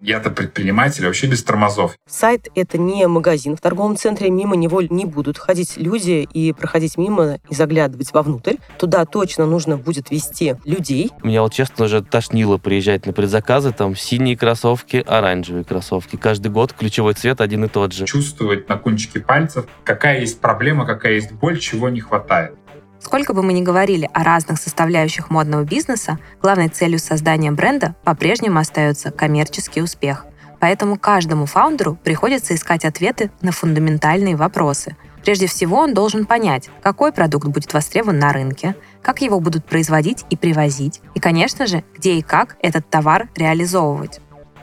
Я-то предприниматель, вообще без тормозов. Сайт — это не магазин. В торговом центре мимо него не будут ходить люди и проходить мимо и заглядывать вовнутрь. Туда точно нужно будет вести людей. Меня вот честно уже тошнило приезжать на предзаказы. Там синие кроссовки, оранжевые кроссовки. Каждый год ключевой цвет один и тот же. Чувствовать на кончике пальцев, какая есть проблема, какая есть боль, чего не хватает. Сколько бы мы ни говорили о разных составляющих модного бизнеса, главной целью создания бренда по-прежнему остается коммерческий успех. Поэтому каждому фаундеру приходится искать ответы на фундаментальные вопросы. Прежде всего, он должен понять, какой продукт будет востребован на рынке, как его будут производить и привозить, и, конечно же, где и как этот товар реализовывать.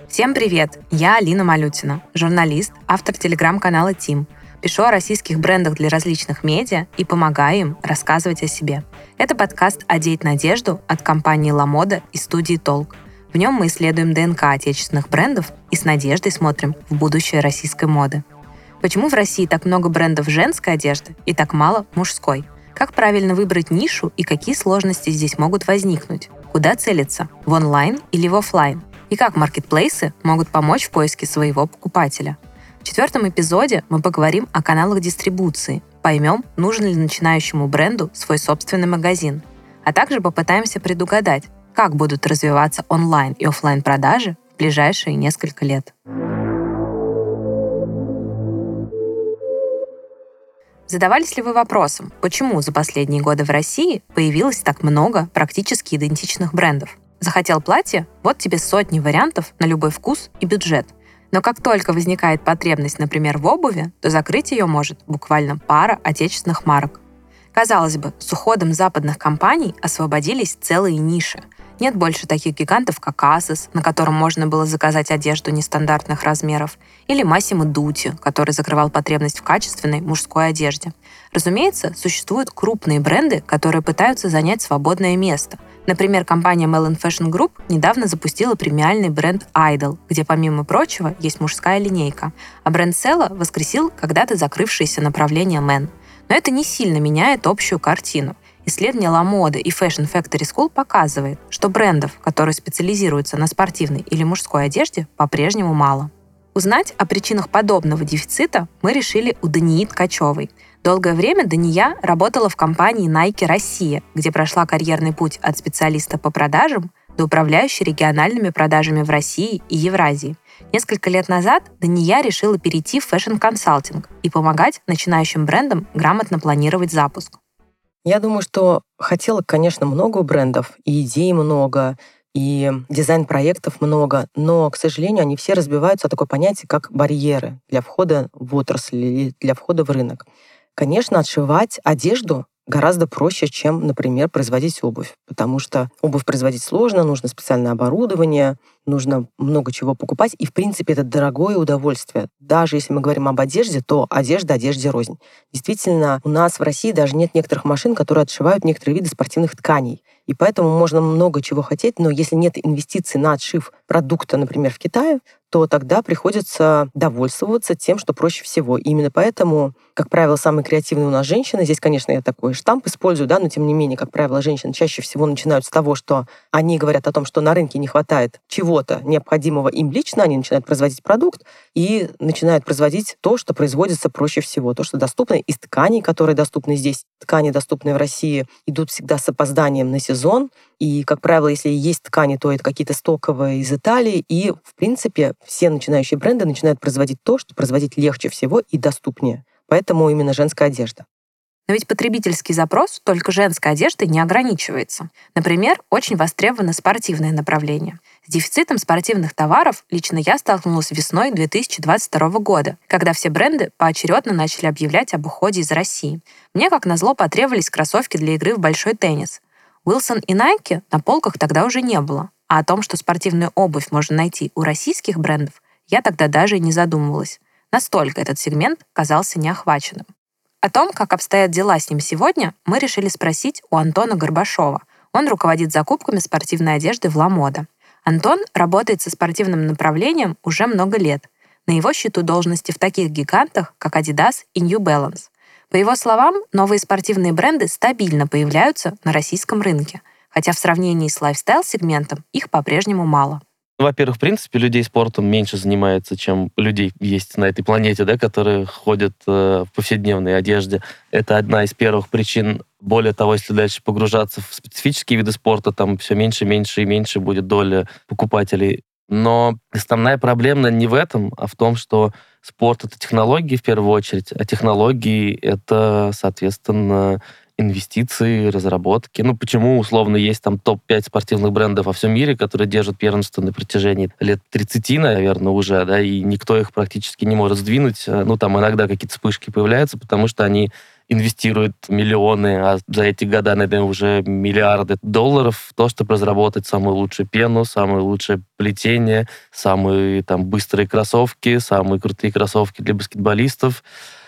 Всем привет! Я Алина Малютина, журналист, автор телеграм-канала «Тим», Пишу о российских брендах для различных медиа и помогаю им рассказывать о себе. Это подкаст «Одеть надежду» от компании «Ламода» и студии «Толк». В нем мы исследуем ДНК отечественных брендов и с надеждой смотрим в будущее российской моды. Почему в России так много брендов женской одежды и так мало мужской? Как правильно выбрать нишу и какие сложности здесь могут возникнуть? Куда целиться? В онлайн или в офлайн? И как маркетплейсы могут помочь в поиске своего покупателя? Четвертом эпизоде мы поговорим о каналах дистрибуции, поймем, нужен ли начинающему бренду свой собственный магазин, а также попытаемся предугадать, как будут развиваться онлайн и офлайн продажи в ближайшие несколько лет. Задавались ли вы вопросом, почему за последние годы в России появилось так много практически идентичных брендов? Захотел платье? Вот тебе сотни вариантов на любой вкус и бюджет. Но как только возникает потребность, например, в обуви, то закрыть ее может буквально пара отечественных марок. Казалось бы, с уходом западных компаний освободились целые ниши. Нет больше таких гигантов, как Asos, на котором можно было заказать одежду нестандартных размеров, или Massimo Dutti, который закрывал потребность в качественной мужской одежде. Разумеется, существуют крупные бренды, которые пытаются занять свободное место, Например, компания Melon Fashion Group недавно запустила премиальный бренд Idol, где, помимо прочего, есть мужская линейка. А бренд Sella воскресил когда-то закрывшееся направление Men. Но это не сильно меняет общую картину. Исследование La Mode и Fashion Factory School показывает, что брендов, которые специализируются на спортивной или мужской одежде, по-прежнему мало. Узнать о причинах подобного дефицита мы решили у Дании Ткачевой – Долгое время Дания работала в компании Nike Россия, где прошла карьерный путь от специалиста по продажам до управляющей региональными продажами в России и Евразии. Несколько лет назад Дания решила перейти в фэшн-консалтинг и помогать начинающим брендам грамотно планировать запуск. Я думаю, что хотела, конечно, много брендов, и идей много, и дизайн-проектов много, но, к сожалению, они все разбиваются о такое понятие, как барьеры для входа в отрасль или для входа в рынок. Конечно, отшивать одежду гораздо проще, чем, например, производить обувь, потому что обувь производить сложно, нужно специальное оборудование, нужно много чего покупать, и, в принципе, это дорогое удовольствие. Даже если мы говорим об одежде, то одежда одежде рознь. Действительно, у нас в России даже нет некоторых машин, которые отшивают некоторые виды спортивных тканей. И поэтому можно много чего хотеть, но если нет инвестиций на отшив продукта, например, в Китае, то тогда приходится довольствоваться тем, что проще всего. И именно поэтому, как правило, самые креативные у нас женщины, здесь, конечно, я такой штамп использую, да, но тем не менее, как правило, женщины чаще всего начинают с того, что они говорят о том, что на рынке не хватает чего-то необходимого им лично, они начинают производить продукт и начинают производить то, что производится проще всего, то, что доступно из тканей, которые доступны здесь. Ткани, доступные в России, идут всегда с опозданием на сезон, и, как правило, если есть ткани, то это какие-то стоковые из Италии. И, в принципе, все начинающие бренды начинают производить то, что производить легче всего и доступнее. Поэтому именно женская одежда. Но ведь потребительский запрос только женской одеждой не ограничивается. Например, очень востребовано спортивное направление. С дефицитом спортивных товаров лично я столкнулась весной 2022 года, когда все бренды поочередно начали объявлять об уходе из России. Мне, как назло, потребовались кроссовки для игры в большой теннис. Wilson и Nike на полках тогда уже не было, а о том, что спортивную обувь можно найти у российских брендов, я тогда даже и не задумывалась. Настолько этот сегмент казался неохваченным. О том, как обстоят дела с ним сегодня, мы решили спросить у Антона Горбашова. Он руководит закупками спортивной одежды в Ламода. Антон работает со спортивным направлением уже много лет. На его счету должности в таких гигантах, как Adidas и New Balance. По его словам, новые спортивные бренды стабильно появляются на российском рынке, хотя в сравнении с лайфстайл-сегментом их по-прежнему мало. Во-первых, в принципе, людей спортом меньше занимается, чем людей есть на этой планете, да, которые ходят э, в повседневной одежде. Это одна из первых причин. Более того, если дальше погружаться в специфические виды спорта, там все меньше, меньше и меньше будет доля покупателей. Но основная проблема не в этом, а в том, что спорт — это технологии в первую очередь, а технологии — это, соответственно, инвестиции, разработки. Ну, почему, условно, есть там топ-5 спортивных брендов во всем мире, которые держат первенство на протяжении лет 30, наверное, уже, да, и никто их практически не может сдвинуть. Ну, там иногда какие-то вспышки появляются, потому что они инвестируют миллионы, а за эти года, наверное, уже миллиарды долларов в то, чтобы разработать самую лучшую пену, самое лучшее плетение, самые там быстрые кроссовки, самые крутые кроссовки для баскетболистов,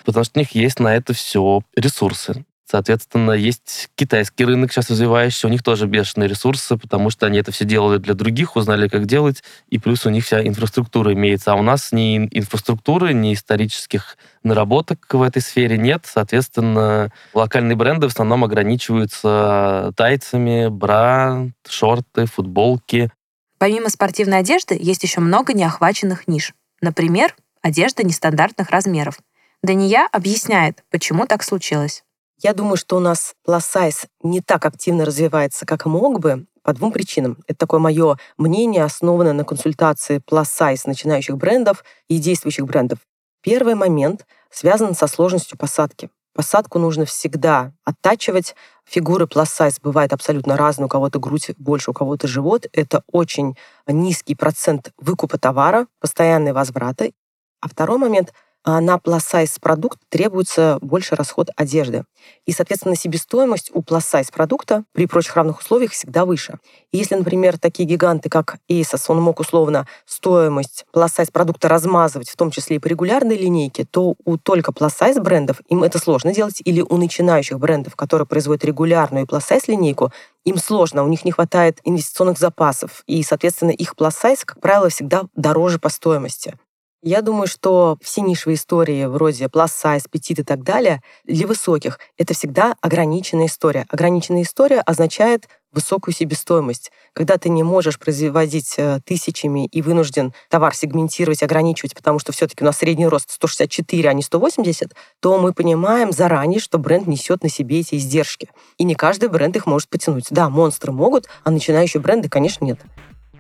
потому что у них есть на это все ресурсы. Соответственно, есть китайский рынок сейчас развивающийся, у них тоже бешеные ресурсы, потому что они это все делают для других, узнали, как делать, и плюс у них вся инфраструктура имеется. А у нас ни инфраструктуры, ни исторических наработок в этой сфере нет. Соответственно, локальные бренды в основном ограничиваются тайцами, бра, шорты, футболки. Помимо спортивной одежды, есть еще много неохваченных ниш. Например, одежда нестандартных размеров. Дания объясняет, почему так случилось. Я думаю, что у нас size не так активно развивается, как мог бы, по двум причинам. Это такое мое мнение, основанное на консультации size начинающих брендов и действующих брендов. Первый момент связан со сложностью посадки. Посадку нужно всегда оттачивать. Фигуры size бывают абсолютно разные. У кого-то грудь больше, у кого-то живот. Это очень низкий процент выкупа товара, постоянные возвраты. А второй момент — на plus-size продукт требуется больше расход одежды. И, соответственно, себестоимость у plus-size продукта при прочих равных условиях всегда выше. И если, например, такие гиганты, как Asos, он мог условно стоимость plus-size продукта размазывать, в том числе и по регулярной линейке, то у только plus-size брендов им это сложно делать, или у начинающих брендов, которые производят регулярную plus-size линейку, им сложно, у них не хватает инвестиционных запасов, и, соответственно, их plus-size, как правило, всегда дороже по стоимости. Я думаю, что все нишевые истории вроде size, petit и так далее для высоких — это всегда ограниченная история. Ограниченная история означает высокую себестоимость. Когда ты не можешь производить э, тысячами и вынужден товар сегментировать, ограничивать, потому что все-таки у нас средний рост 164, а не 180, то мы понимаем заранее, что бренд несет на себе эти издержки. И не каждый бренд их может потянуть. Да, монстры могут, а начинающие бренды, конечно, нет.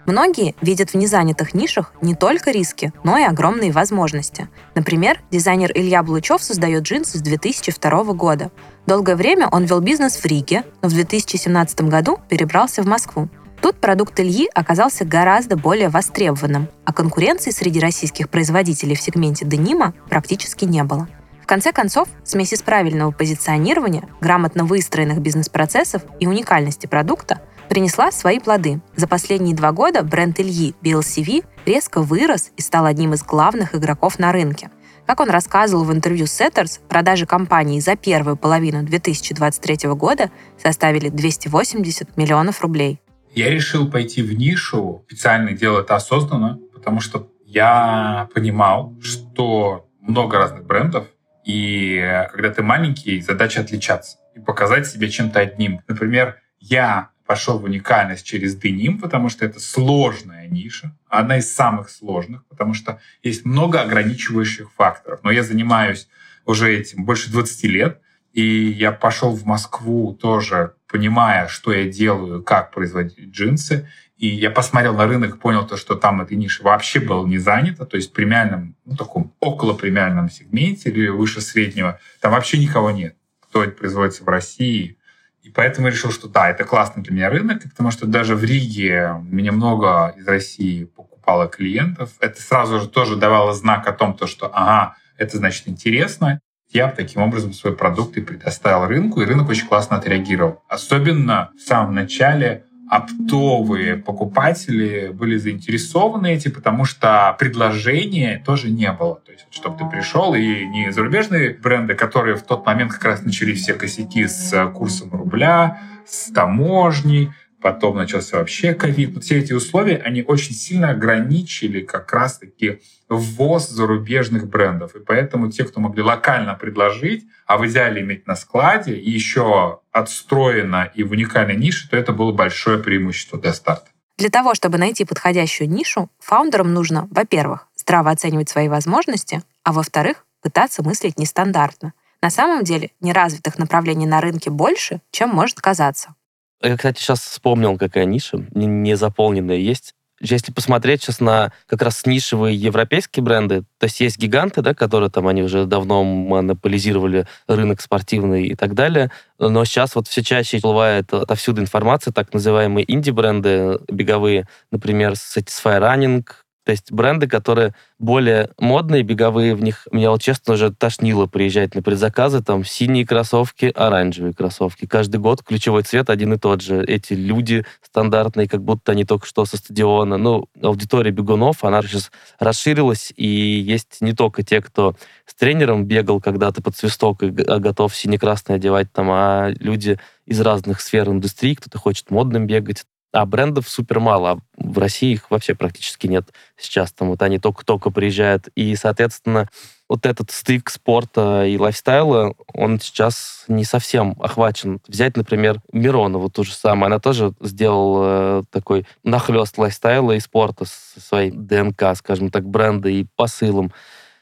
Многие видят в незанятых нишах не только риски, но и огромные возможности. Например, дизайнер Илья Блучев создает джинсы с 2002 года. Долгое время он вел бизнес в Риге, но в 2017 году перебрался в Москву. Тут продукт Ильи оказался гораздо более востребованным, а конкуренции среди российских производителей в сегменте денима практически не было. В конце концов, смесь из правильного позиционирования, грамотно выстроенных бизнес-процессов и уникальности продукта принесла свои плоды. За последние два года бренд Ильи BLCV резко вырос и стал одним из главных игроков на рынке. Как он рассказывал в интервью Setters, продажи компании за первую половину 2023 года составили 280 миллионов рублей. Я решил пойти в нишу, специально делать это осознанно, потому что я понимал, что много разных брендов, и когда ты маленький, задача отличаться и показать себя чем-то одним. Например, я пошел в уникальность через деним, потому что это сложная ниша, одна из самых сложных, потому что есть много ограничивающих факторов. Но я занимаюсь уже этим больше 20 лет, и я пошел в Москву тоже, понимая, что я делаю, как производить джинсы. И я посмотрел на рынок, понял то, что там эта ниша вообще была не занята, то есть в премиальном, ну, таком около премиальном сегменте или выше среднего, там вообще никого нет, кто производится в России, и поэтому я решил, что да, это классный для меня рынок, потому что даже в Риге меня много из России покупало клиентов. Это сразу же тоже давало знак о том, то, что ага, это значит интересно. Я таким образом свой продукт и предоставил рынку, и рынок очень классно отреагировал. Особенно в самом начале оптовые покупатели были заинтересованы этим, потому что предложения тоже не было. То есть, чтобы ты пришел, и не зарубежные бренды, которые в тот момент как раз начали все косяки с курсом рубля, с таможней, потом начался вообще ковид. Вот все эти условия, они очень сильно ограничили как раз-таки ввоз зарубежных брендов. И поэтому те, кто могли локально предложить, а в идеале иметь на складе, и еще отстроено и в уникальной нише, то это было большое преимущество для старта. Для того, чтобы найти подходящую нишу, фаундерам нужно, во-первых, здраво оценивать свои возможности, а во-вторых, пытаться мыслить нестандартно. На самом деле, неразвитых направлений на рынке больше, чем может казаться. Я, кстати, сейчас вспомнил, какая ниша незаполненная есть. Если посмотреть сейчас на как раз нишевые европейские бренды, то есть есть гиганты, да, которые там, они уже давно монополизировали рынок спортивный и так далее, но сейчас вот все чаще всплывает отовсюду информация, так называемые инди-бренды беговые, например, Satisfy Running, то есть бренды, которые более модные, беговые, в них меня вот честно уже тошнило приезжать на предзаказы, там синие кроссовки, оранжевые кроссовки. Каждый год ключевой цвет один и тот же. Эти люди стандартные, как будто они только что со стадиона. Ну, аудитория бегунов, она сейчас расширилась, и есть не только те, кто с тренером бегал когда-то под свисток и готов сине-красный одевать там, а люди из разных сфер индустрии, кто-то хочет модным бегать, а брендов супер мало. А в России их вообще практически нет сейчас. Там вот они только-только приезжают. И, соответственно, вот этот стык спорта и лайфстайла, он сейчас не совсем охвачен. Взять, например, Миронову ту же самую. Она тоже сделала э, такой нахлест лайфстайла и спорта со своей ДНК, скажем так, бренда и посылом.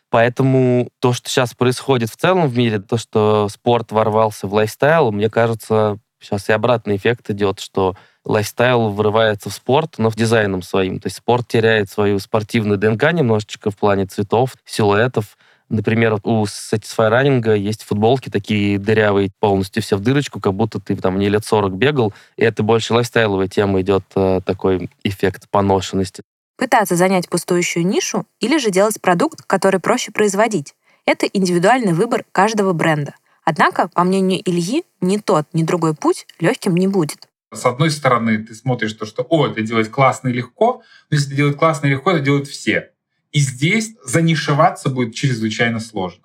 Поэтому то, что сейчас происходит в целом в мире, то, что спорт ворвался в лайфстайл, мне кажется, сейчас и обратный эффект идет, что лайфстайл врывается в спорт, но с дизайном своим. То есть спорт теряет свою спортивную ДНК немножечко в плане цветов, силуэтов. Например, у Satisfy Running есть футболки такие дырявые, полностью все в дырочку, как будто ты в ней лет 40 бегал, и это больше лайфстайловая тема идет, э, такой эффект поношенности. Пытаться занять пустующую нишу или же делать продукт, который проще производить. Это индивидуальный выбор каждого бренда. Однако, по мнению Ильи, ни тот, ни другой путь легким не будет. С одной стороны, ты смотришь то, что «О, это делать классно и легко», но если делать классно и легко, это делают все. И здесь занишеваться будет чрезвычайно сложно.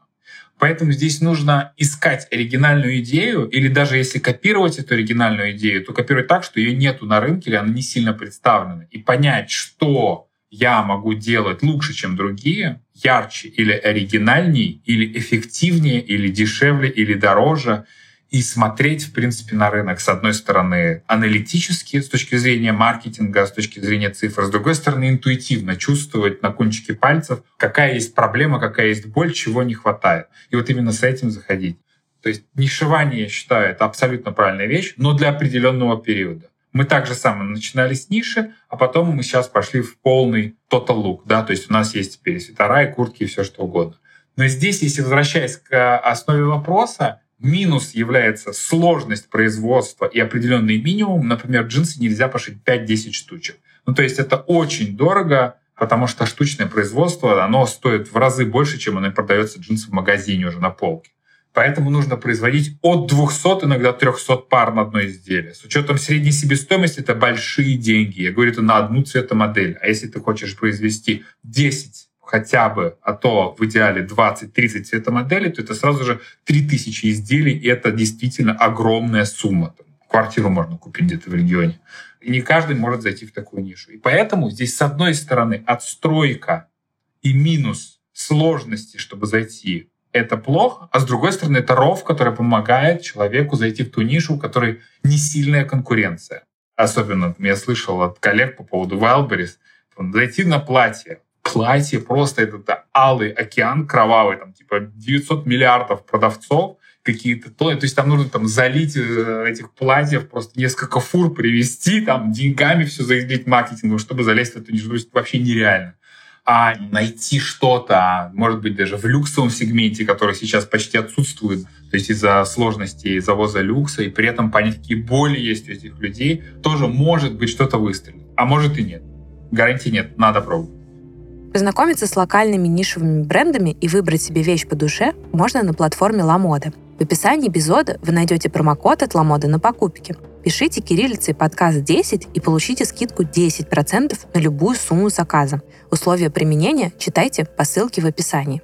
Поэтому здесь нужно искать оригинальную идею, или даже если копировать эту оригинальную идею, то копировать так, что ее нету на рынке или она не сильно представлена. И понять, что я могу делать лучше, чем другие, ярче или оригинальней, или эффективнее, или дешевле, или дороже — и смотреть, в принципе, на рынок, с одной стороны, аналитически, с точки зрения маркетинга, с точки зрения цифр, с другой стороны, интуитивно чувствовать на кончике пальцев, какая есть проблема, какая есть боль, чего не хватает. И вот именно с этим заходить. То есть нишевание, я считаю, это абсолютно правильная вещь, но для определенного периода. Мы также самое начинали с ниши, а потом мы сейчас пошли в полный total look, да, то есть у нас есть теперь свитера и куртки и все что угодно. Но здесь, если возвращаясь к основе вопроса, Минус является сложность производства и определенный минимум. Например, джинсы нельзя пошить 5-10 штучек. Ну, то есть это очень дорого, потому что штучное производство, оно стоит в разы больше, чем оно продается джинсы в магазине уже на полке. Поэтому нужно производить от 200, иногда 300 пар на одно изделие. С учетом средней себестоимости это большие деньги. Я говорю это на одну цветомодель. А если ты хочешь произвести 10 хотя бы, а то в идеале 20-30 цветомоделей, то это сразу же 3000 изделий, и это действительно огромная сумма. Квартиру можно купить где-то в регионе. И не каждый может зайти в такую нишу. И поэтому здесь, с одной стороны, отстройка и минус сложности, чтобы зайти, это плохо, а с другой стороны, это ров, который помогает человеку зайти в ту нишу, в которой не сильная конкуренция. Особенно я слышал от коллег по поводу Wildberries, зайти на платье, платье просто этот алый океан кровавый, там типа 900 миллиардов продавцов, какие-то то, есть там нужно там залить э, этих платьев, просто несколько фур привезти, там деньгами все заявить маркетингом, чтобы залезть в эту есть вообще нереально. А найти что-то, может быть, даже в люксовом сегменте, который сейчас почти отсутствует, то есть из-за сложностей завоза люкса, и при этом понять, какие боли есть у этих людей, тоже может быть что-то выстрелит. А может и нет. Гарантии нет, надо пробовать. Познакомиться с локальными нишевыми брендами и выбрать себе вещь по душе можно на платформе LaModa. В описании эпизода вы найдете промокод от LaModa на покупки. Пишите кириллицей подкаст 10 и получите скидку 10% на любую сумму заказа. Условия применения читайте по ссылке в описании.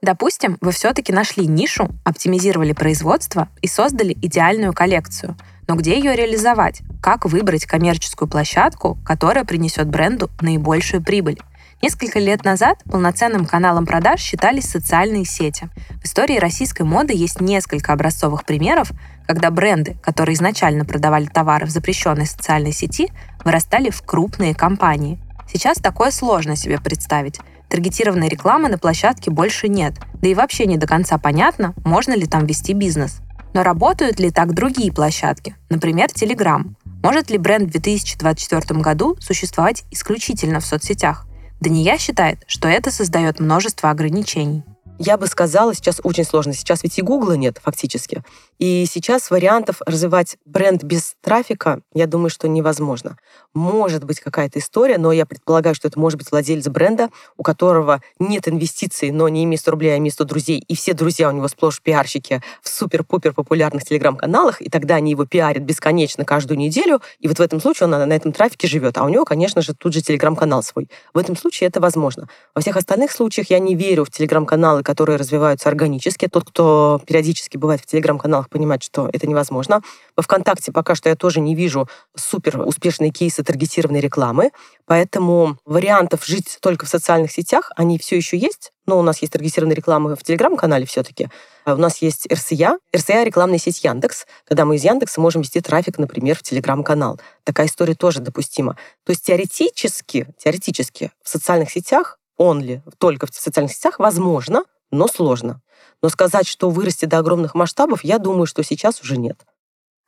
Допустим, вы все-таки нашли нишу, оптимизировали производство и создали идеальную коллекцию – но где ее реализовать? Как выбрать коммерческую площадку, которая принесет бренду наибольшую прибыль? Несколько лет назад полноценным каналом продаж считались социальные сети. В истории российской моды есть несколько образцовых примеров, когда бренды, которые изначально продавали товары в запрещенной социальной сети, вырастали в крупные компании. Сейчас такое сложно себе представить. Таргетированной рекламы на площадке больше нет, да и вообще не до конца понятно, можно ли там вести бизнес. Но работают ли так другие площадки, например, Telegram? Может ли бренд в 2024 году существовать исключительно в соцсетях? Дания считает, что это создает множество ограничений. Я бы сказала, сейчас очень сложно. Сейчас ведь и Гугла нет фактически. И сейчас вариантов развивать бренд без трафика, я думаю, что невозможно. Может быть какая-то история, но я предполагаю, что это может быть владелец бренда, у которого нет инвестиций, но не имеет 100 рублей, а имеет 100 друзей, и все друзья у него сплошь пиарщики в супер-пупер популярных телеграм-каналах, и тогда они его пиарят бесконечно каждую неделю, и вот в этом случае он на этом трафике живет. А у него, конечно же, тут же телеграм-канал свой. В этом случае это возможно. Во всех остальных случаях я не верю в телеграм-каналы, которые развиваются органически. Тот, кто периодически бывает в телеграм-каналах, понимает, что это невозможно. Во ВКонтакте пока что я тоже не вижу супер успешные кейсы таргетированной рекламы, поэтому вариантов жить только в социальных сетях, они все еще есть, но у нас есть таргетированная реклама в Телеграм-канале все-таки. А у нас есть РСЯ. РСЯ — рекламная сеть Яндекс, когда мы из Яндекса можем вести трафик, например, в Телеграм-канал. Такая история тоже допустима. То есть теоретически, теоретически в социальных сетях, ли, только в социальных сетях, возможно, но сложно. Но сказать, что вырасти до огромных масштабов, я думаю, что сейчас уже нет.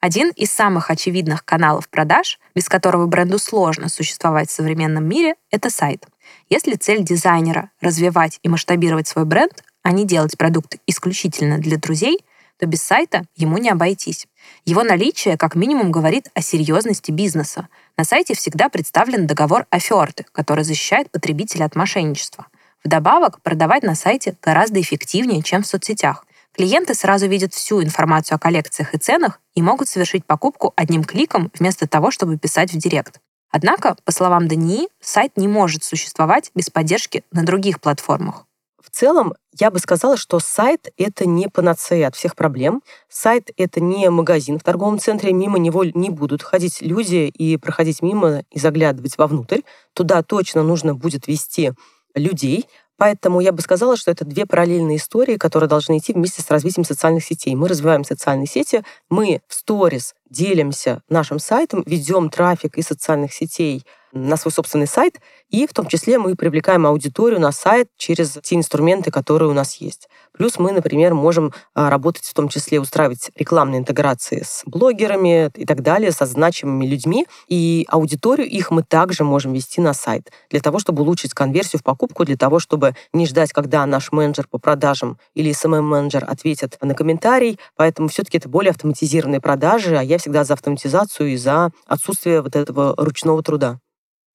Один из самых очевидных каналов продаж, без которого бренду сложно существовать в современном мире, это сайт. Если цель дизайнера — развивать и масштабировать свой бренд, а не делать продукт исключительно для друзей, то без сайта ему не обойтись. Его наличие как минимум говорит о серьезности бизнеса. На сайте всегда представлен договор оферты, который защищает потребителя от мошенничества. Вдобавок, продавать на сайте гораздо эффективнее, чем в соцсетях. Клиенты сразу видят всю информацию о коллекциях и ценах и могут совершить покупку одним кликом вместо того, чтобы писать в директ. Однако, по словам Дании, сайт не может существовать без поддержки на других платформах. В целом, я бы сказала, что сайт — это не панацея от всех проблем. Сайт — это не магазин в торговом центре, мимо него не будут ходить люди и проходить мимо и заглядывать вовнутрь. Туда точно нужно будет вести людей. Поэтому я бы сказала, что это две параллельные истории, которые должны идти вместе с развитием социальных сетей. Мы развиваем социальные сети, мы в сторис делимся нашим сайтом, ведем трафик из социальных сетей на свой собственный сайт, и в том числе мы привлекаем аудиторию на сайт через те инструменты, которые у нас есть. Плюс мы, например, можем а, работать в том числе, устраивать рекламные интеграции с блогерами и так далее, со значимыми людьми, и аудиторию их мы также можем вести на сайт для того, чтобы улучшить конверсию в покупку, для того, чтобы не ждать, когда наш менеджер по продажам или SMM-менеджер ответит на комментарий, поэтому все-таки это более автоматизированные продажи, а я всегда за автоматизацию и за отсутствие вот этого ручного труда.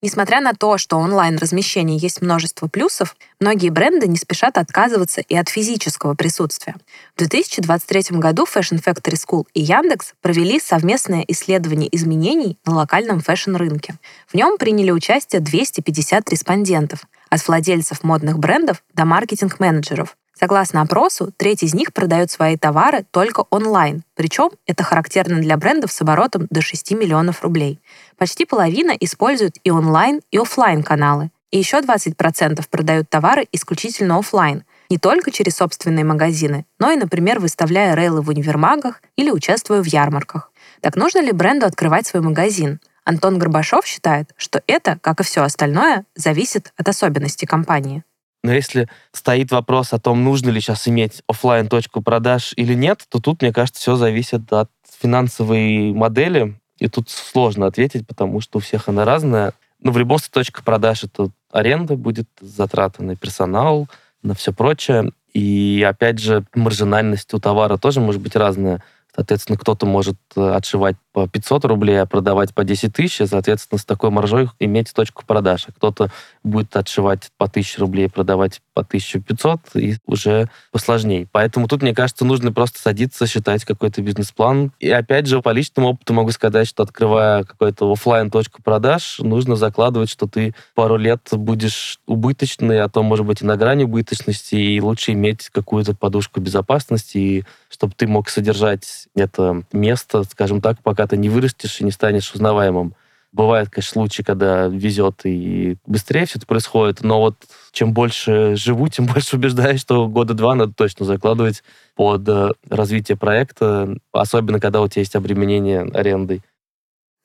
Несмотря на то, что онлайн-размещение есть множество плюсов, многие бренды не спешат отказываться и от физического присутствия. В 2023 году Fashion Factory School и Яндекс провели совместное исследование изменений на локальном фэшн-рынке. В нем приняли участие 250 респондентов, от владельцев модных брендов до маркетинг-менеджеров. Согласно опросу, треть из них продает свои товары только онлайн, причем это характерно для брендов с оборотом до 6 миллионов рублей. Почти половина используют и онлайн, и офлайн каналы. И еще 20% продают товары исключительно офлайн, не только через собственные магазины, но и, например, выставляя рейлы в универмагах или участвуя в ярмарках. Так нужно ли бренду открывать свой магазин? Антон Горбашов считает, что это, как и все остальное, зависит от особенностей компании. Но если стоит вопрос о том, нужно ли сейчас иметь офлайн точку продаж или нет, то тут, мне кажется, все зависит от финансовой модели. И тут сложно ответить, потому что у всех она разная. Но в любом случае точка продаж это аренда будет, затраты на персонал, на все прочее. И опять же, маржинальность у товара тоже может быть разная. Соответственно, кто-то может э, отшивать по 500 рублей, а продавать по 10 тысяч, соответственно, с такой маржой иметь точку продаж. А кто-то будет отшивать по 1000 рублей, продавать по 1500, и уже посложнее. Поэтому тут, мне кажется, нужно просто садиться, считать какой-то бизнес-план. И опять же, по личному опыту могу сказать, что открывая какую-то офлайн точку продаж, нужно закладывать, что ты пару лет будешь убыточный, а то, может быть, и на грани убыточности, и лучше иметь какую-то подушку безопасности, и чтобы ты мог содержать это место, скажем так, пока ты не вырастешь и не станешь узнаваемым. Бывают, конечно, случаи, когда везет и быстрее все это происходит, но вот чем больше живу, тем больше убеждаюсь, что года два надо точно закладывать под э, развитие проекта, особенно когда у тебя есть обременение арендой.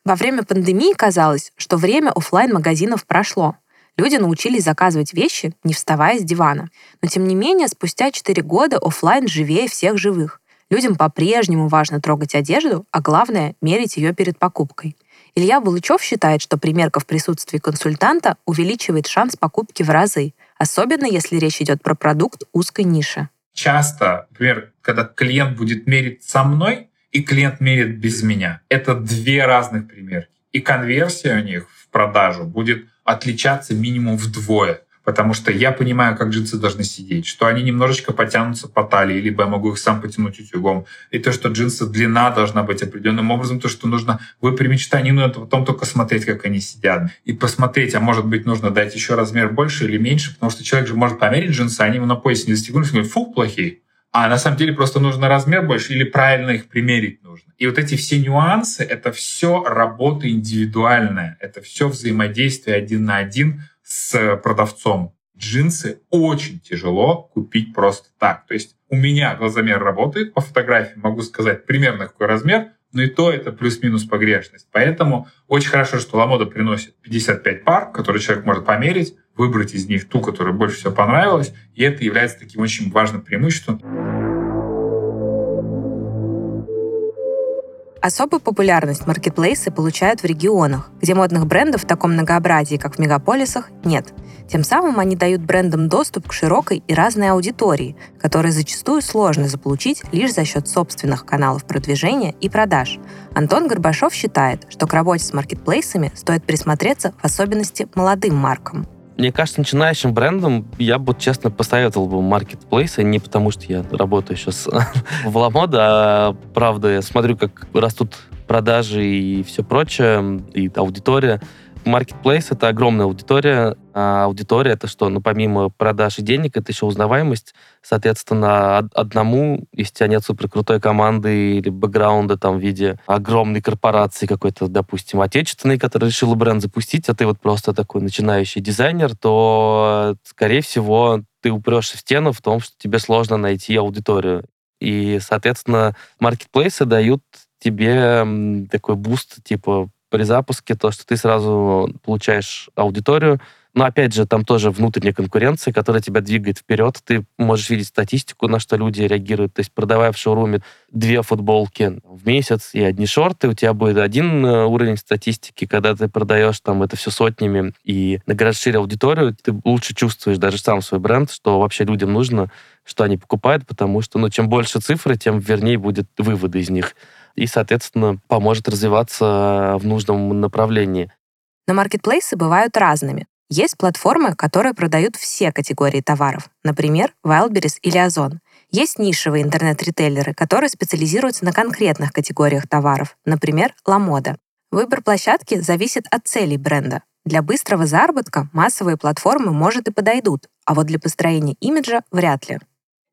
Во время пандемии казалось, что время офлайн магазинов прошло. Люди научились заказывать вещи, не вставая с дивана. Но тем не менее, спустя 4 года офлайн живее всех живых. Людям по-прежнему важно трогать одежду, а главное — мерить ее перед покупкой. Илья Булычев считает, что примерка в присутствии консультанта увеличивает шанс покупки в разы, особенно если речь идет про продукт узкой ниши. Часто, например, когда клиент будет мерить со мной, и клиент мерит без меня. Это две разных примерки. И конверсия у них в продажу будет отличаться минимум вдвое потому что я понимаю, как джинсы должны сидеть, что они немножечко потянутся по талии, либо я могу их сам потянуть утюгом, и то, что джинсы длина должна быть определенным образом, то, что нужно выпрямить штанину, это потом только смотреть, как они сидят, и посмотреть, а может быть, нужно дать еще размер больше или меньше, потому что человек же может померить джинсы, они ему на поясе не застегнулись, говорит, фу, плохие. А на самом деле просто нужно размер больше или правильно их примерить нужно. И вот эти все нюансы, это все работа индивидуальная, это все взаимодействие один на один с продавцом. Джинсы очень тяжело купить просто так. То есть у меня глазомер работает, по фотографии могу сказать примерно какой размер, но и то это плюс-минус погрешность. Поэтому очень хорошо, что Ламода приносит 55 пар, которые человек может померить, выбрать из них ту, которая больше всего понравилась, и это является таким очень важным преимуществом. Особую популярность маркетплейсы получают в регионах, где модных брендов в таком многообразии, как в мегаполисах, нет. Тем самым они дают брендам доступ к широкой и разной аудитории, которую зачастую сложно заполучить лишь за счет собственных каналов продвижения и продаж. Антон Горбашов считает, что к работе с маркетплейсами стоит присмотреться в особенности молодым маркам. Мне кажется, начинающим брендом я бы, честно, посоветовал бы маркетплейсы, не потому что я работаю сейчас в Ламода, а правда, я смотрю, как растут продажи и все прочее, и аудитория. Marketplace — это огромная аудитория. А аудитория — это что? Ну, помимо продаж и денег, это еще узнаваемость. Соответственно, одному, если у тебя нет суперкрутой команды или бэкграунда там в виде огромной корпорации какой-то, допустим, отечественной, которая решила бренд запустить, а ты вот просто такой начинающий дизайнер, то, скорее всего, ты упрешься в стену в том, что тебе сложно найти аудиторию. И, соответственно, маркетплейсы дают тебе такой буст, типа, при запуске, то, что ты сразу получаешь аудиторию. Но опять же, там тоже внутренняя конкуренция, которая тебя двигает вперед. Ты можешь видеть статистику, на что люди реагируют. То есть, продавая в шоуруме две футболки в месяц и одни шорты, у тебя будет один э, уровень статистики. Когда ты продаешь там это все сотнями и наращиваешь аудиторию, ты лучше чувствуешь даже сам свой бренд, что вообще людям нужно, что они покупают, потому что ну, чем больше цифры, тем вернее будет выводы из них и, соответственно, поможет развиваться в нужном направлении. Но маркетплейсы бывают разными. Есть платформы, которые продают все категории товаров, например, Wildberries или Озон. Есть нишевые интернет-ритейлеры, которые специализируются на конкретных категориях товаров, например, Ламода. Выбор площадки зависит от целей бренда. Для быстрого заработка массовые платформы, может, и подойдут, а вот для построения имиджа вряд ли.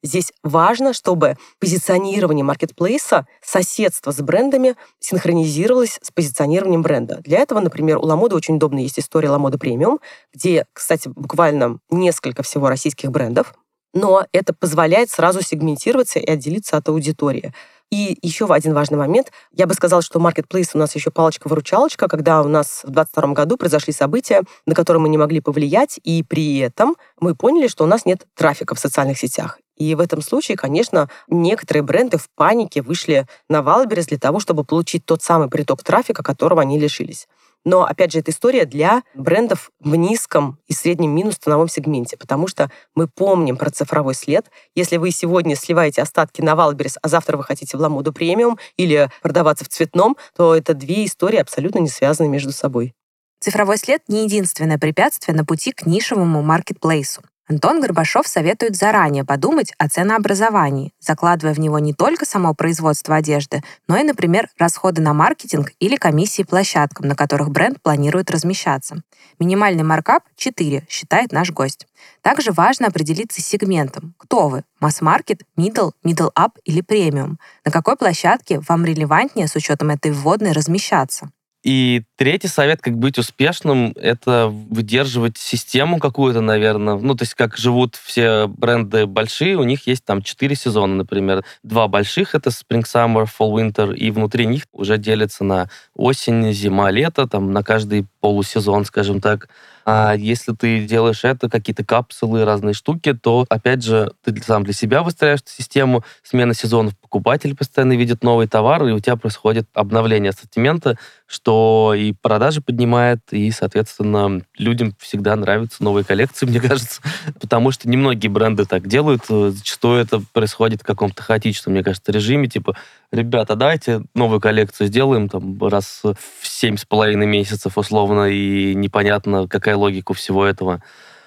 Здесь важно, чтобы позиционирование маркетплейса, соседство с брендами синхронизировалось с позиционированием бренда. Для этого, например, у Lamoda очень удобно есть история Lamoda премиум, где, кстати, буквально несколько всего российских брендов, но это позволяет сразу сегментироваться и отделиться от аудитории. И еще один важный момент. Я бы сказала, что маркетплейс у нас еще палочка-выручалочка, когда у нас в 2022 году произошли события, на которые мы не могли повлиять, и при этом мы поняли, что у нас нет трафика в социальных сетях. И в этом случае, конечно, некоторые бренды в панике вышли на Wildberries для того, чтобы получить тот самый приток трафика, которого они лишились. Но, опять же, это история для брендов в низком и среднем минус ценовом сегменте, потому что мы помним про цифровой след. Если вы сегодня сливаете остатки на Wildberries, а завтра вы хотите в Lamoda премиум или продаваться в Цветном, то это две истории абсолютно не связаны между собой. Цифровой след не единственное препятствие на пути к нишевому маркетплейсу. Антон Горбашов советует заранее подумать о ценообразовании, закладывая в него не только само производство одежды, но и, например, расходы на маркетинг или комиссии площадкам, на которых бренд планирует размещаться. Минимальный маркап 4, считает наш гость. Также важно определиться с сегментом. Кто вы? Масс-маркет, middle, middle-up или премиум? На какой площадке вам релевантнее с учетом этой вводной размещаться? И третий совет, как быть успешным, это выдерживать систему какую-то, наверное. Ну, то есть как живут все бренды большие, у них есть там четыре сезона, например. Два больших — это Spring Summer, Fall Winter, и внутри них уже делятся на осень, зима, лето, там на каждый полусезон, скажем так. А если ты делаешь это, какие-то капсулы, разные штуки, то, опять же, ты сам для себя выстраиваешь систему, смена сезонов, покупатель постоянно видит новый товар, и у тебя происходит обновление ассортимента, что и продажи поднимает, и, соответственно, людям всегда нравятся новые коллекции, мне кажется, потому что немногие бренды так делают, зачастую это происходит в каком-то хаотичном, мне кажется, режиме, типа, ребята, давайте новую коллекцию сделаем там раз в семь с половиной месяцев условно, и непонятно, какая логика всего этого.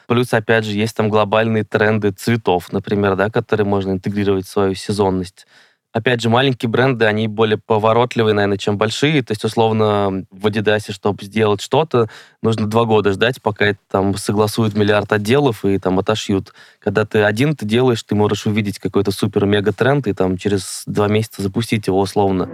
Плюс, опять же, есть там глобальные тренды цветов, например, да, которые можно интегрировать в свою сезонность. Опять же, маленькие бренды, они более поворотливые, наверное, чем большие. То есть, условно, в Adidas, чтобы сделать что-то, нужно два года ждать, пока это там согласуют миллиард отделов и там отошьют. Когда ты один ты делаешь, ты можешь увидеть какой-то супер-мега тренд и там через два месяца запустить его условно.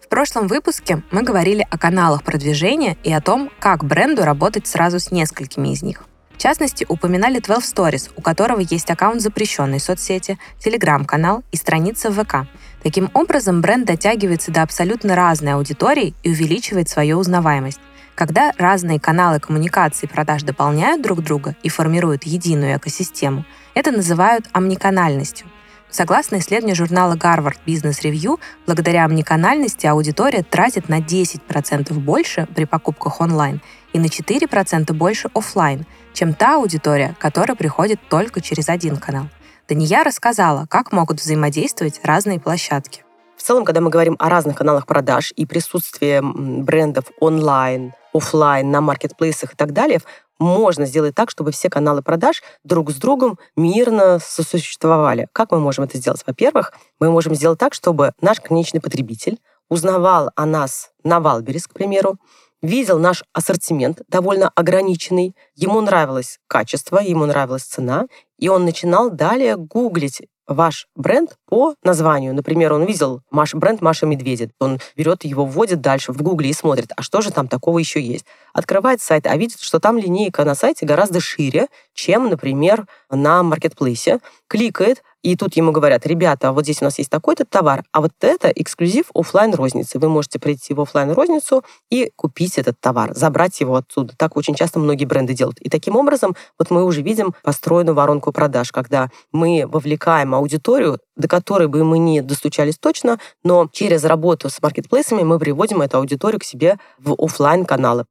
В прошлом выпуске мы говорили о каналах продвижения и о том, как бренду работать сразу с несколькими из них. В частности, упоминали 12 Stories, у которого есть аккаунт запрещенной соцсети, телеграм-канал и страница ВК. Таким образом, бренд дотягивается до абсолютно разной аудитории и увеличивает свою узнаваемость. Когда разные каналы коммуникации и продаж дополняют друг друга и формируют единую экосистему, это называют омниканальностью – Согласно исследованию журнала Harvard Business Review, благодаря омниканальности аудитория тратит на 10% больше при покупках онлайн и на 4% больше офлайн, чем та аудитория, которая приходит только через один канал. Дания рассказала, как могут взаимодействовать разные площадки. В целом, когда мы говорим о разных каналах продаж и присутствии брендов онлайн, офлайн, на маркетплейсах и так далее, можно сделать так, чтобы все каналы продаж друг с другом мирно сосуществовали. Как мы можем это сделать? Во-первых, мы можем сделать так, чтобы наш конечный потребитель узнавал о нас на Wildberries, к примеру, видел наш ассортимент довольно ограниченный, ему нравилось качество, ему нравилась цена, и он начинал далее гуглить ваш бренд по названию. Например, он видел Маш, бренд Маша Медведя. Он берет его, вводит дальше в Гугле и смотрит, а что же там такого еще есть. Открывает сайт, а видит, что там линейка на сайте гораздо шире, чем, например, на маркетплейсе. Кликает, и тут ему говорят, ребята, вот здесь у нас есть такой-то товар, а вот это эксклюзив офлайн розницы. Вы можете прийти в офлайн розницу и купить этот товар, забрать его оттуда. Так очень часто многие бренды делают. И таким образом вот мы уже видим построенную воронку продаж, когда мы вовлекаем аудиторию, до которой бы мы не достучались точно, но через работу с маркетплейсами мы приводим эту аудиторию к себе в офлайн каналы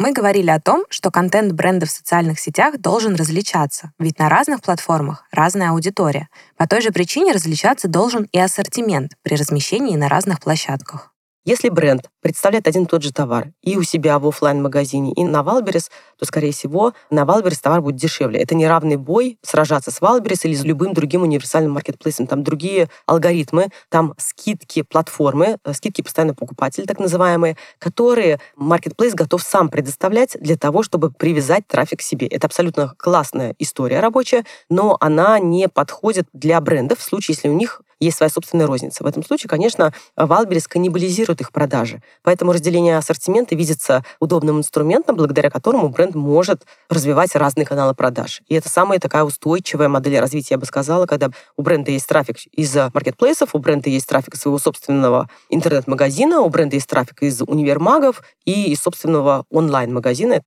мы говорили о том, что контент бренда в социальных сетях должен различаться, ведь на разных платформах разная аудитория. По той же причине различаться должен и ассортимент при размещении на разных площадках. Если бренд представляет один и тот же товар и у себя в офлайн магазине и на Wildberries, то, скорее всего, на Wildberries товар будет дешевле. Это не равный бой сражаться с Wildberries или с любым другим универсальным маркетплейсом. Там другие алгоритмы, там скидки платформы, э, скидки постоянно покупателей, так называемые, которые маркетплейс готов сам предоставлять для того, чтобы привязать трафик к себе. Это абсолютно классная история рабочая, но она не подходит для брендов в случае, если у них есть своя собственная розница. В этом случае, конечно, Wildberries каннибализирует их продажи. Поэтому разделение ассортимента видится удобным инструментом, благодаря которому бренд может развивать разные каналы продаж. И это самая такая устойчивая модель развития, я бы сказала, когда у бренда есть трафик из маркетплейсов, у бренда есть трафик своего собственного интернет-магазина, у бренда есть трафик из универмагов и из собственного онлайн-магазина.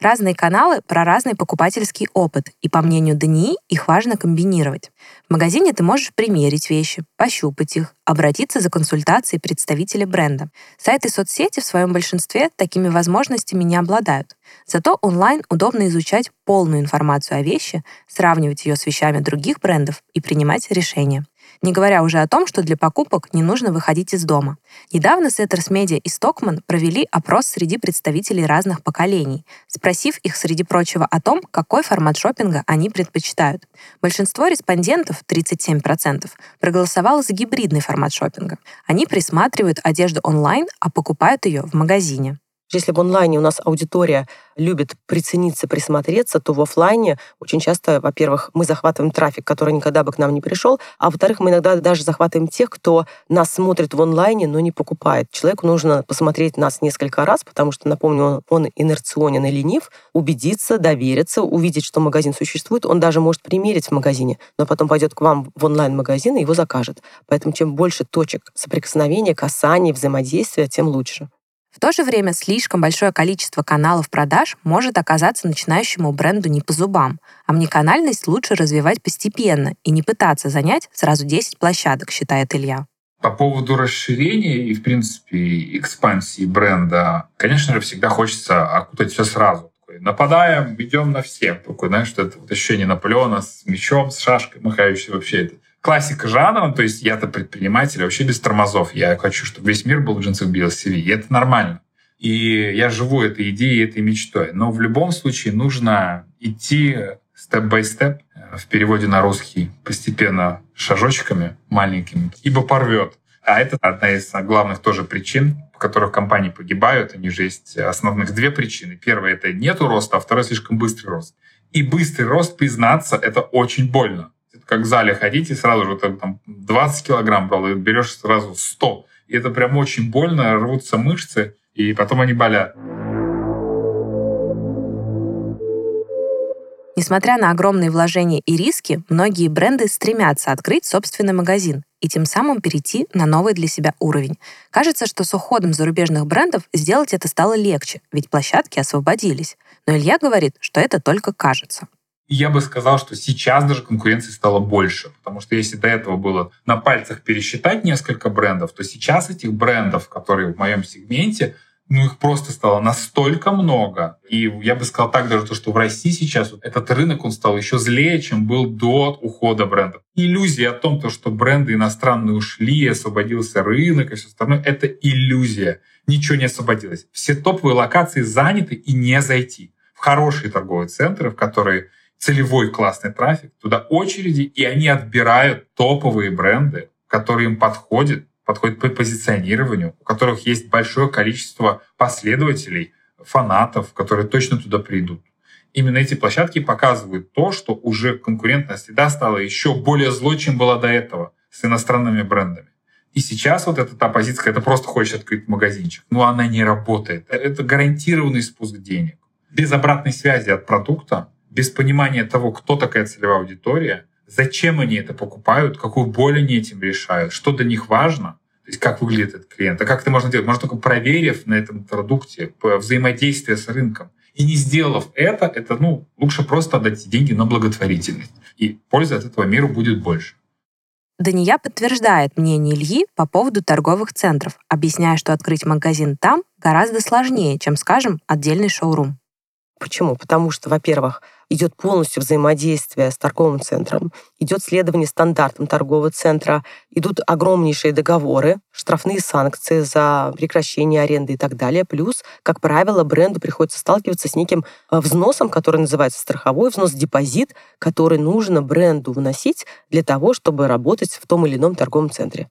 Разные каналы про разный покупательский опыт, и, по мнению Дании, их важно комбинировать. В магазине ты можешь примерить вещи, пощупать их, обратиться за консультацией представителя бренда. Сайты соцсети в своем большинстве такими возможностями не обладают. Зато онлайн удобно изучать полную информацию о вещи, сравнивать ее с вещами других брендов и принимать решения. Не говоря уже о том, что для покупок не нужно выходить из дома. Недавно Setters Media и Stockmann провели опрос среди представителей разных поколений, спросив их, среди прочего, о том, какой формат шопинга они предпочитают. Большинство респондентов, 37%, проголосовало за гибридный формат шопинга. Они присматривают одежду онлайн, а покупают ее в магазине. Если в онлайне у нас аудитория любит прицениться, присмотреться, то в офлайне очень часто, во-первых, мы захватываем трафик, который никогда бы к нам не пришел, а во-вторых, мы иногда даже захватываем тех, кто нас смотрит в онлайне, но не покупает. Человеку нужно посмотреть нас несколько раз, потому что, напомню, он инерционен и ленив, убедиться, довериться, увидеть, что магазин существует, он даже может примерить в магазине, но потом пойдет к вам в онлайн-магазин и его закажет. Поэтому чем больше точек соприкосновения, касаний, взаимодействия, тем лучше. В то же время слишком большое количество каналов продаж может оказаться начинающему бренду не по зубам, а мнеканальность лучше развивать постепенно и не пытаться занять сразу 10 площадок, считает Илья. По поводу расширения и, в принципе, экспансии бренда, конечно же, всегда хочется окутать все сразу. нападаем, идем на всех. Такой, знаешь, что это вот ощущение Наполеона с мечом, с шашкой махающей вообще. Это классика жанра, то есть я-то предприниматель, вообще без тормозов. Я хочу, чтобы весь мир был в джинсах BLCV, и это нормально. И я живу этой идеей, этой мечтой. Но в любом случае нужно идти степ-бай-степ, в переводе на русский, постепенно, шажочками маленькими, ибо порвет. А это одна из главных тоже причин, по которых компании погибают. Они же есть основных две причины. Первая — это нету роста, а вторая — слишком быстрый рост. И быстрый рост, признаться, это очень больно как в зале ходить, и сразу же там 20 килограмм брал, и берешь сразу 100. И это прям очень больно, рвутся мышцы, и потом они болят. Несмотря на огромные вложения и риски, многие бренды стремятся открыть собственный магазин и тем самым перейти на новый для себя уровень. Кажется, что с уходом зарубежных брендов сделать это стало легче, ведь площадки освободились. Но Илья говорит, что это только кажется. Я бы сказал, что сейчас даже конкуренции стало больше, потому что если до этого было на пальцах пересчитать несколько брендов, то сейчас этих брендов, которые в моем сегменте, ну их просто стало настолько много. И я бы сказал так даже, то, что в России сейчас этот рынок, он стал еще злее, чем был до ухода брендов. Иллюзия о том, то, что бренды иностранные ушли, освободился рынок и все остальное, это иллюзия. Ничего не освободилось. Все топовые локации заняты и не зайти. В хорошие торговые центры, в которые целевой классный трафик, туда очереди, и они отбирают топовые бренды, которые им подходят, подходят по позиционированию, у которых есть большое количество последователей, фанатов, которые точно туда придут. Именно эти площадки показывают то, что уже конкурентная среда стала еще более злой, чем была до этого с иностранными брендами. И сейчас вот эта та позиция, когда просто хочешь открыть магазинчик, но она не работает. Это гарантированный спуск денег. Без обратной связи от продукта без понимания того, кто такая целевая аудитория, зачем они это покупают, какую боль они этим решают, что для них важно, то есть как выглядит этот клиент, а как это можно делать? Можно только проверив на этом продукте взаимодействие с рынком. И не сделав это, это ну, лучше просто отдать деньги на благотворительность. И польза от этого миру будет больше. Дания подтверждает мнение Ильи по поводу торговых центров, объясняя, что открыть магазин там гораздо сложнее, чем, скажем, отдельный шоурум. Почему? Потому что, во-первых, идет полностью взаимодействие с торговым центром, идет следование стандартам торгового центра, идут огромнейшие договоры, штрафные санкции за прекращение аренды и так далее. Плюс, как правило, бренду приходится сталкиваться с неким э, взносом, который называется страховой взнос, депозит, который нужно бренду вносить для того, чтобы работать в том или ином торговом центре.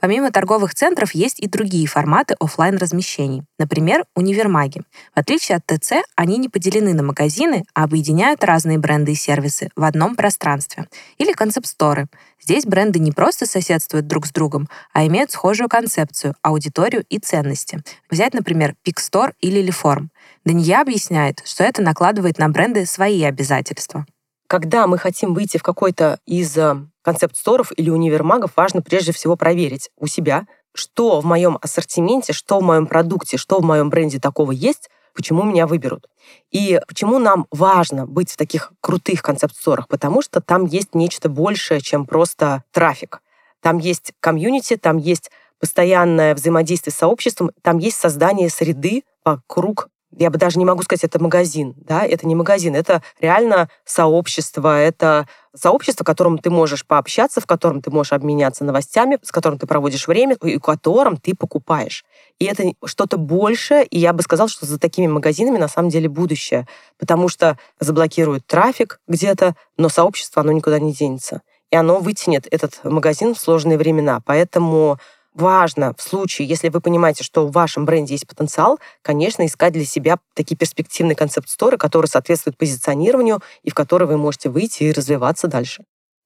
Помимо торговых центров есть и другие форматы офлайн размещений Например, универмаги. В отличие от ТЦ, они не поделены на магазины, а объединяют разные бренды и сервисы в одном пространстве. Или концепт-сторы. Здесь бренды не просто соседствуют друг с другом, а имеют схожую концепцию, аудиторию и ценности. Взять, например, Пикстор или Лиформ. Дания объясняет, что это накладывает на бренды свои обязательства. Когда мы хотим выйти в какой-то из э, концепт-сторов или универмагов, важно прежде всего проверить у себя, что в моем ассортименте, что в моем продукте, что в моем бренде такого есть, почему меня выберут. И почему нам важно быть в таких крутых концепт-сторах? Потому что там есть нечто большее, чем просто трафик. Там есть комьюнити, там есть постоянное взаимодействие с сообществом, там есть создание среды вокруг я бы даже не могу сказать, это магазин, да, это не магазин, это реально сообщество, это сообщество, в котором ты можешь пообщаться, в котором ты можешь обменяться новостями, с которым ты проводишь время, и в котором ты покупаешь. И это что-то большее, и я бы сказала, что за такими магазинами на самом деле будущее, потому что заблокируют трафик где-то, но сообщество, оно никуда не денется. И оно вытянет этот магазин в сложные времена. Поэтому важно в случае, если вы понимаете, что в вашем бренде есть потенциал, конечно, искать для себя такие перспективные концепт-сторы, которые соответствуют позиционированию и в которые вы можете выйти и развиваться дальше.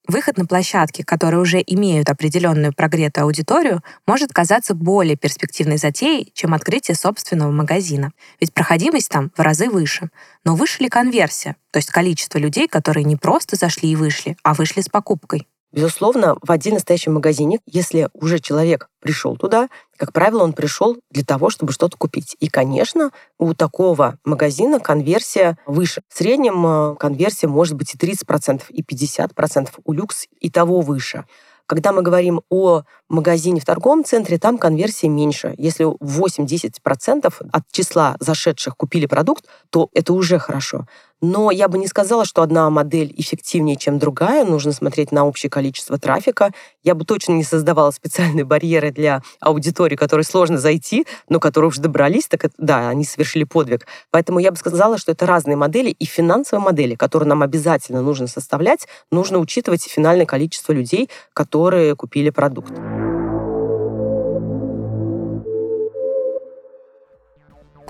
Выход на площадки, которые уже имеют определенную прогретую аудиторию, может казаться более перспективной затеей, чем открытие собственного магазина. Ведь проходимость там в разы выше. Но выше ли конверсия, то есть количество людей, которые не просто зашли и вышли, а вышли с покупкой? Безусловно, в один настоящий магазине, если уже человек пришел туда, как правило, он пришел для того, чтобы что-то купить. И, конечно, у такого магазина конверсия выше. В среднем э, конверсия может быть и 30%, и 50%, у люкс и того выше. Когда мы говорим о магазине в торговом центре, там конверсия меньше. Если 8-10% от числа зашедших купили продукт, то это уже хорошо. Но я бы не сказала, что одна модель эффективнее, чем другая. Нужно смотреть на общее количество трафика. Я бы точно не создавала специальные барьеры для аудитории, которой сложно зайти, но которые уже добрались, так да, они совершили подвиг. Поэтому я бы сказала, что это разные модели и финансовые модели, которые нам обязательно нужно составлять. Нужно учитывать финальное количество людей, которые купили продукт.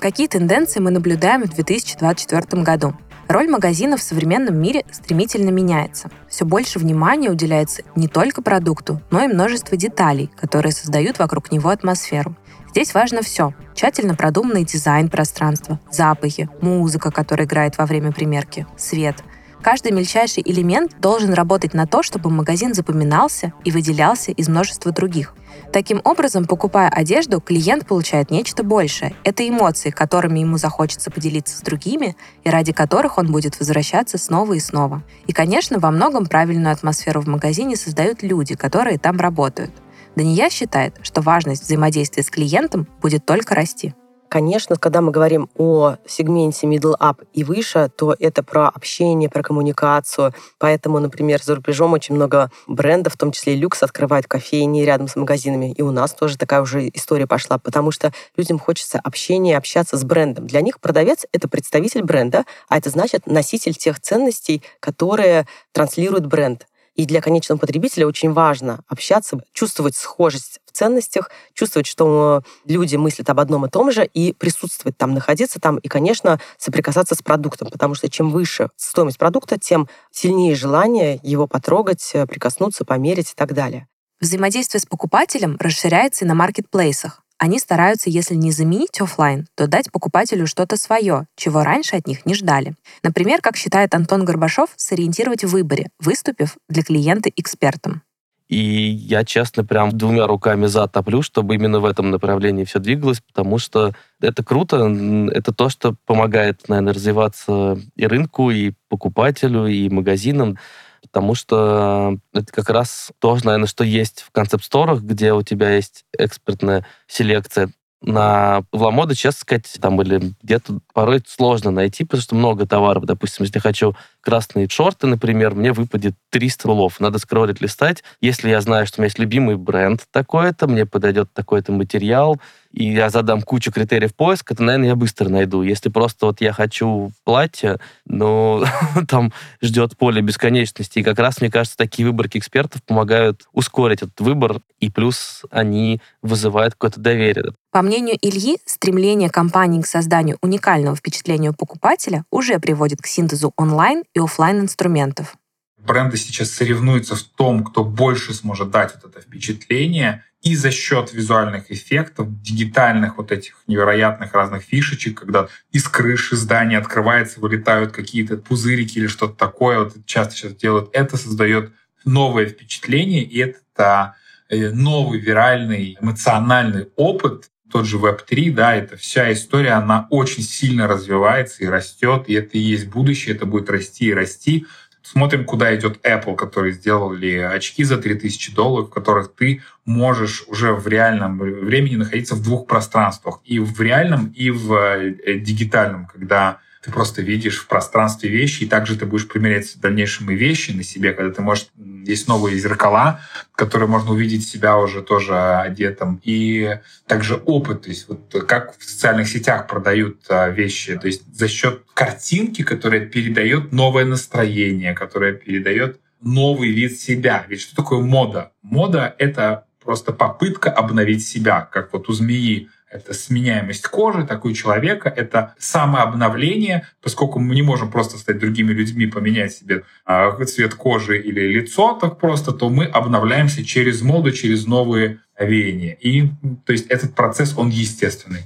Какие тенденции мы наблюдаем в 2024 году? Роль магазина в современном мире стремительно меняется. Все больше внимания уделяется не только продукту, но и множество деталей, которые создают вокруг него атмосферу. Здесь важно все. Тщательно продуманный дизайн пространства, запахи, музыка, которая играет во время примерки, свет. Каждый мельчайший элемент должен работать на то, чтобы магазин запоминался и выделялся из множества других. Таким образом, покупая одежду, клиент получает нечто большее. Это эмоции, которыми ему захочется поделиться с другими и ради которых он будет возвращаться снова и снова. И, конечно, во многом правильную атмосферу в магазине создают люди, которые там работают. Дания считает, что важность взаимодействия с клиентом будет только расти. Конечно, когда мы говорим о сегменте middle up и выше, то это про общение, про коммуникацию. Поэтому, например, за рубежом очень много брендов, в том числе и люкс, открывают кофейни рядом с магазинами. И у нас тоже такая уже история пошла, потому что людям хочется общения, общаться с брендом. Для них продавец — это представитель бренда, а это значит носитель тех ценностей, которые транслирует бренд. И для конечного потребителя очень важно общаться, чувствовать схожесть в ценностях, чувствовать, что люди мыслят об одном и том же, и присутствовать там, находиться там, и, конечно, соприкасаться с продуктом, потому что чем выше стоимость продукта, тем сильнее желание его потрогать, прикоснуться, померить и так далее. Взаимодействие с покупателем расширяется и на маркетплейсах. Они стараются, если не заменить офлайн, то дать покупателю что-то свое, чего раньше от них не ждали. Например, как считает Антон Горбашов, сориентировать в выборе, выступив для клиента экспертом. И я, честно, прям двумя руками за топлю, чтобы именно в этом направлении все двигалось, потому что это круто, это то, что помогает, наверное, развиваться и рынку, и покупателю, и магазинам потому что это как раз то, наверное, что есть в концепт-сторах, где у тебя есть экспертная селекция. На Вламоде, честно сказать, там были где-то порой сложно найти, потому что много товаров. Допустим, если хочу красные шорты, например, мне выпадет 300 рулов. Надо скроллить, листать. Если я знаю, что у меня есть любимый бренд такой-то, мне подойдет такой-то материал, и я задам кучу критериев поиска, то, наверное, я быстро найду. Если просто вот я хочу платье, ну, там ждет поле бесконечности. И как раз, мне кажется, такие выборки экспертов помогают ускорить этот выбор, и плюс они вызывают какое-то доверие. По мнению Ильи, стремление компании к созданию уникального впечатления покупателя уже приводит к синтезу онлайн и офлайн инструментов. Бренды сейчас соревнуются в том, кто больше сможет дать вот это впечатление, и за счет визуальных эффектов, дигитальных вот этих невероятных разных фишечек, когда из крыши здания открывается, вылетают какие-то пузырики или что-то такое, вот часто сейчас делают, это создает новое впечатление, и это э, новый виральный эмоциональный опыт, тот же Web3, да, это вся история, она очень сильно развивается и растет, и это и есть будущее, это будет расти и расти. Смотрим, куда идет Apple, которые сделали очки за 3000 долларов, в которых ты можешь уже в реальном времени находиться в двух пространствах. И в реальном, и в э, дигитальном, когда ты просто видишь в пространстве вещи, и также ты будешь примерять в дальнейшем и вещи на себе, когда ты можешь... Есть новые зеркала, которые можно увидеть себя уже тоже одетым. И также опыт, то есть вот как в социальных сетях продают а, вещи, то есть за счет картинки, которая передает новое настроение, которая передает новый вид себя. Ведь что такое мода? Мода — это просто попытка обновить себя, как вот у змеи это сменяемость кожи, так у человека это самообновление, поскольку мы не можем просто стать другими людьми, поменять себе э, цвет кожи или лицо так просто, то мы обновляемся через моду, через новые веяния. И то есть этот процесс, он естественный.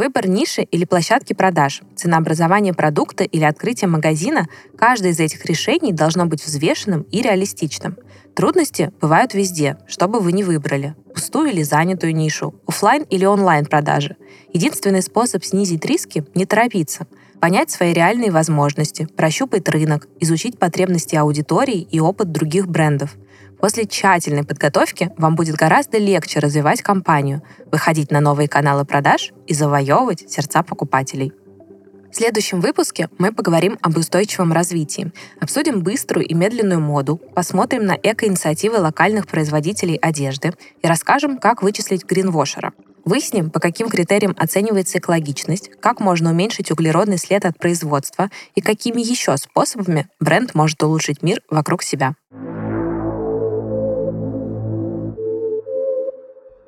Выбор ниши или площадки продаж, ценообразование продукта или открытие магазина – каждое из этих решений должно быть взвешенным и реалистичным. Трудности бывают везде, что бы вы ни выбрали – пустую или занятую нишу, офлайн или онлайн продажи. Единственный способ снизить риски – не торопиться, понять свои реальные возможности, прощупать рынок, изучить потребности аудитории и опыт других брендов – После тщательной подготовки вам будет гораздо легче развивать компанию, выходить на новые каналы продаж и завоевывать сердца покупателей. Следующем выпуске мы поговорим об устойчивом развитии, обсудим быструю и медленную моду, посмотрим на эко-инициативы локальных производителей одежды и расскажем, как вычислить гринвошера. Выясним, по каким критериям оценивается экологичность, как можно уменьшить углеродный след от производства и какими еще способами бренд может улучшить мир вокруг себя.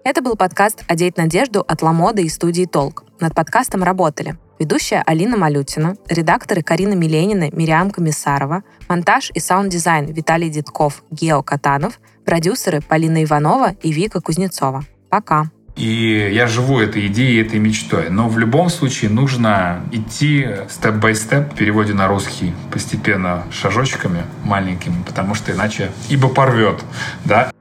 Это был подкаст «Одеть надежду» от Lamoda и студии «Толк». Над подкастом работали ведущая Алина Малютина, редакторы Карина Миленина, Мириам Комиссарова, монтаж и саунд-дизайн Виталий Дедков, Гео Катанов, продюсеры Полина Иванова и Вика Кузнецова. Пока! И я живу этой идеей, этой мечтой. Но в любом случае нужно идти степ-бай-степ в переводе на русский постепенно шажочками маленькими, потому что иначе ибо порвет. Да?